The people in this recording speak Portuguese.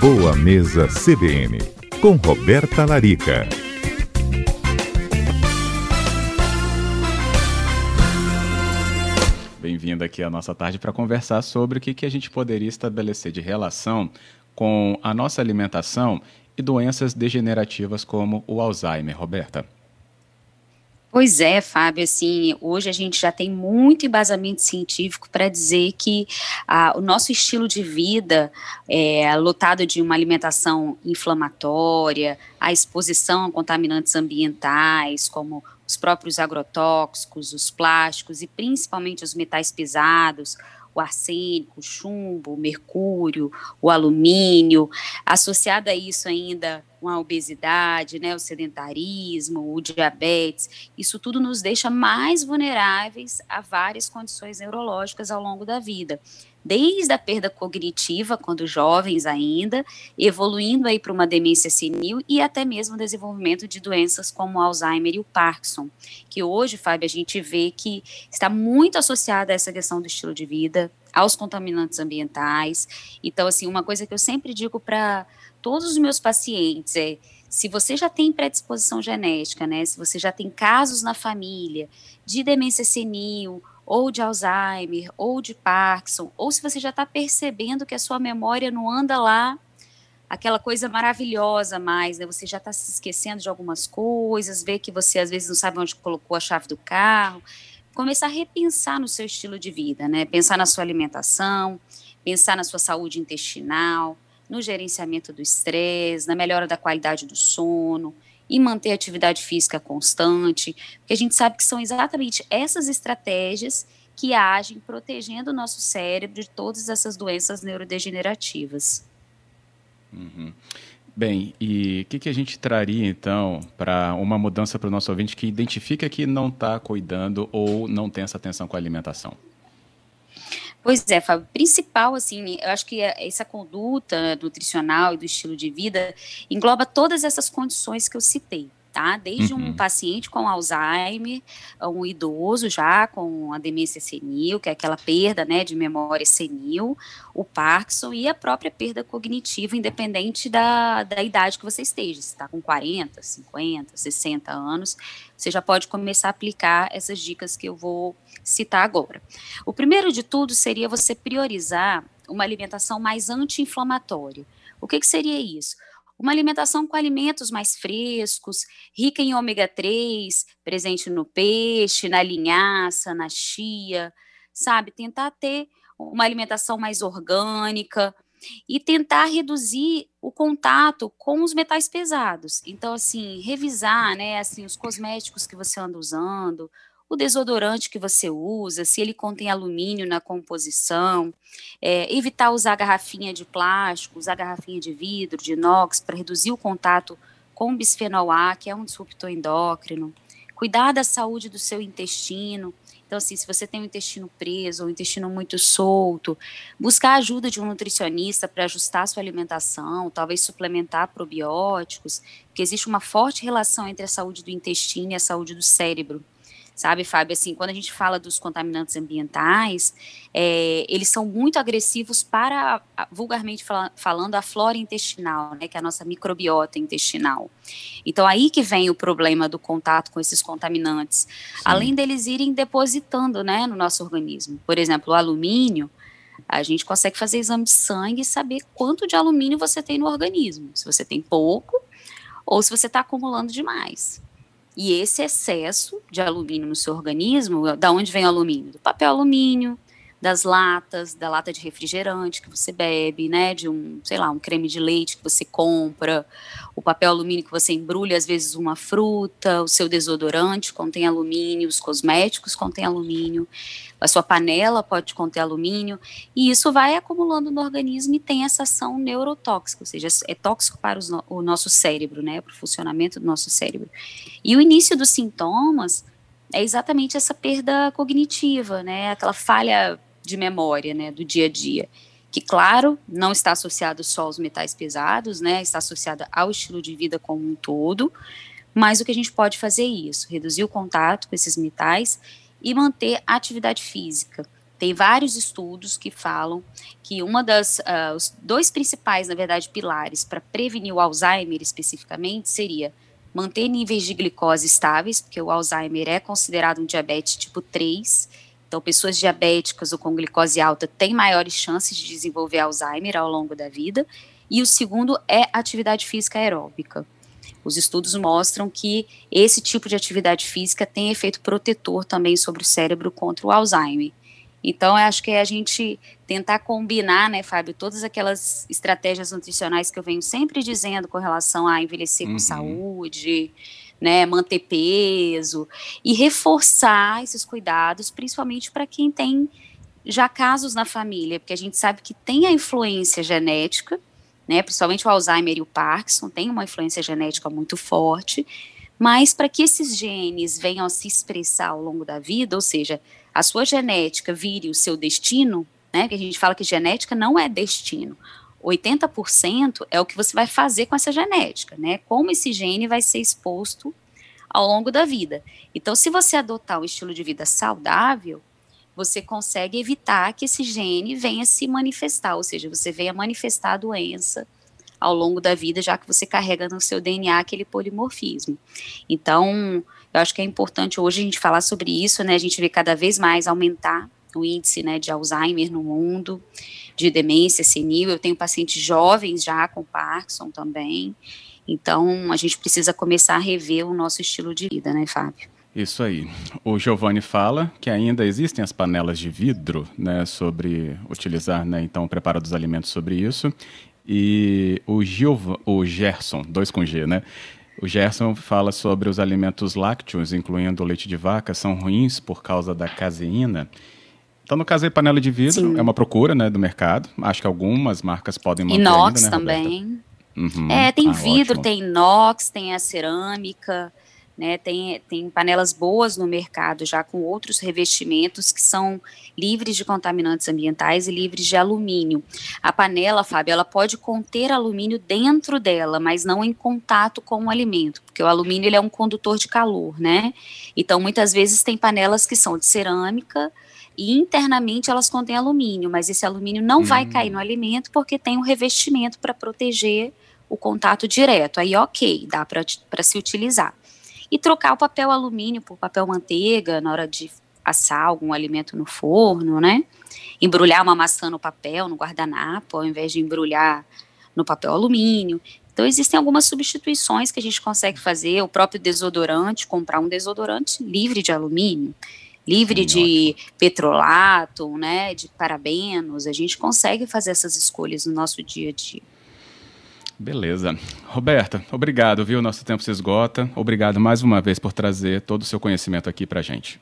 Boa Mesa CBN, com Roberta Larica. Bem-vindo aqui à nossa tarde para conversar sobre o que, que a gente poderia estabelecer de relação com a nossa alimentação e doenças degenerativas como o Alzheimer, Roberta. Pois é, Fábio, assim, hoje a gente já tem muito embasamento científico para dizer que ah, o nosso estilo de vida é lotado de uma alimentação inflamatória, a exposição a contaminantes ambientais, como os próprios agrotóxicos, os plásticos e principalmente os metais pesados, o arsênico, o chumbo, o mercúrio, o alumínio, associado a isso ainda a obesidade, né, o sedentarismo, o diabetes, isso tudo nos deixa mais vulneráveis a várias condições neurológicas ao longo da vida desde a perda cognitiva, quando jovens ainda, evoluindo aí para uma demência senil e até mesmo desenvolvimento de doenças como Alzheimer e o Parkinson, que hoje, Fábio, a gente vê que está muito associada a essa questão do estilo de vida, aos contaminantes ambientais. Então, assim, uma coisa que eu sempre digo para todos os meus pacientes é se você já tem predisposição genética, né, se você já tem casos na família de demência senil ou de Alzheimer, ou de Parkinson, ou se você já está percebendo que a sua memória não anda lá aquela coisa maravilhosa mais, né? Você já está se esquecendo de algumas coisas, vê que você às vezes não sabe onde colocou a chave do carro. Começar a repensar no seu estilo de vida, né? Pensar na sua alimentação, pensar na sua saúde intestinal, no gerenciamento do estresse, na melhora da qualidade do sono, e manter a atividade física constante, porque a gente sabe que são exatamente essas estratégias que agem protegendo o nosso cérebro de todas essas doenças neurodegenerativas. Uhum. Bem, e o que, que, a gente traria então para uma mudança para o nosso ouvinte que identifica que não está cuidando ou não tem essa atenção com a alimentação? Pois é, Fábio, principal, assim, eu acho que essa conduta nutricional e do estilo de vida engloba todas essas condições que eu citei tá? Desde uhum. um paciente com Alzheimer, um idoso já com a demência senil, que é aquela perda, né, de memória senil, o Parkinson e a própria perda cognitiva, independente da, da idade que você esteja. Se está com 40, 50, 60 anos, você já pode começar a aplicar essas dicas que eu vou citar agora. O primeiro de tudo seria você priorizar uma alimentação mais anti-inflamatória. O que, que seria isso? Uma alimentação com alimentos mais frescos, rica em ômega 3, presente no peixe, na linhaça, na chia, sabe? Tentar ter uma alimentação mais orgânica e tentar reduzir o contato com os metais pesados. Então, assim, revisar, né, assim, os cosméticos que você anda usando, o desodorante que você usa, se ele contém alumínio na composição, é, evitar usar garrafinha de plástico, usar garrafinha de vidro, de inox, para reduzir o contato com o bisfenol A, que é um disruptor endócrino, cuidar da saúde do seu intestino, então, assim, se você tem o intestino preso o intestino muito solto, buscar a ajuda de um nutricionista para ajustar a sua alimentação, talvez suplementar probióticos, porque existe uma forte relação entre a saúde do intestino e a saúde do cérebro sabe, Fábio? Assim, quando a gente fala dos contaminantes ambientais, é, eles são muito agressivos para, vulgarmente fala, falando, a flora intestinal, né, que é a nossa microbiota intestinal. Então, aí que vem o problema do contato com esses contaminantes, Sim. além deles irem depositando, né, no nosso organismo. Por exemplo, o alumínio, a gente consegue fazer exame de sangue e saber quanto de alumínio você tem no organismo, se você tem pouco ou se você está acumulando demais. E esse excesso de alumínio no seu organismo, da onde vem o alumínio? Do papel alumínio, das latas, da lata de refrigerante que você bebe, né, de um, sei lá, um creme de leite que você compra, o papel alumínio que você embrulha às vezes uma fruta, o seu desodorante contém alumínio, os cosméticos contêm alumínio, a sua panela pode conter alumínio, e isso vai acumulando no organismo e tem essa ação neurotóxica, ou seja, é tóxico para o nosso cérebro, né, para o funcionamento do nosso cérebro. E o início dos sintomas é exatamente essa perda cognitiva, né, aquela falha de memória, né, do dia a dia, que claro, não está associado só aos metais pesados, né, está associada ao estilo de vida como um todo, mas o que a gente pode fazer é isso, reduzir o contato com esses metais e manter a atividade física. tem vários estudos que falam que uma das uh, os dois principais, na verdade, pilares para prevenir o Alzheimer especificamente seria manter níveis de glicose estáveis, porque o Alzheimer é considerado um diabetes tipo 3. Então, pessoas diabéticas ou com glicose alta têm maiores chances de desenvolver Alzheimer ao longo da vida. E o segundo é atividade física aeróbica. Os estudos mostram que esse tipo de atividade física tem efeito protetor também sobre o cérebro contra o Alzheimer. Então, eu acho que é a gente tentar combinar, né, Fábio, todas aquelas estratégias nutricionais que eu venho sempre dizendo com relação a envelhecer uhum. com saúde, né, manter peso e reforçar esses cuidados, principalmente para quem tem já casos na família, porque a gente sabe que tem a influência genética, né, principalmente o Alzheimer e o Parkinson, tem uma influência genética muito forte, mas para que esses genes venham a se expressar ao longo da vida, ou seja, a sua genética vire o seu destino, né? Que a gente fala que genética não é destino. 80% é o que você vai fazer com essa genética, né? Como esse gene vai ser exposto ao longo da vida. Então, se você adotar um estilo de vida saudável, você consegue evitar que esse gene venha se manifestar, ou seja, você venha manifestar a doença ao longo da vida, já que você carrega no seu DNA aquele polimorfismo. Então, eu acho que é importante hoje a gente falar sobre isso, né? A gente vê cada vez mais aumentar o índice né, de Alzheimer no mundo, de demência senil. Eu tenho pacientes jovens já com Parkinson também. Então, a gente precisa começar a rever o nosso estilo de vida, né, Fábio? Isso aí. O Giovanni fala que ainda existem as panelas de vidro, né, sobre utilizar, né, então, o preparo dos alimentos sobre isso. E o, Giov o Gerson, dois com G, né, o Gerson fala sobre os alimentos lácteos, incluindo o leite de vaca, são ruins por causa da caseína. Então, no caso aí, panela de vidro Sim. é uma procura né, do mercado. Acho que algumas marcas podem manter Inox ainda, né, também. Uhum. É, tem ah, vidro, ótimo. tem inox, tem a cerâmica. Né, tem, tem panelas boas no mercado já com outros revestimentos que são livres de contaminantes ambientais e livres de alumínio. A panela, Fábio, ela pode conter alumínio dentro dela, mas não em contato com o alimento, porque o alumínio ele é um condutor de calor, né? Então, muitas vezes tem panelas que são de cerâmica e internamente elas contêm alumínio, mas esse alumínio não hum. vai cair no alimento porque tem um revestimento para proteger o contato direto. Aí, ok, dá para se utilizar e trocar o papel alumínio por papel manteiga na hora de assar algum alimento no forno, né? Embrulhar uma maçã no papel, no guardanapo, ao invés de embrulhar no papel alumínio. Então, existem algumas substituições que a gente consegue fazer. O próprio desodorante, comprar um desodorante livre de alumínio, livre de petrolato, né, de parabenos. A gente consegue fazer essas escolhas no nosso dia a dia. Beleza. Roberta, obrigado, viu? Nosso tempo se esgota. Obrigado mais uma vez por trazer todo o seu conhecimento aqui para gente.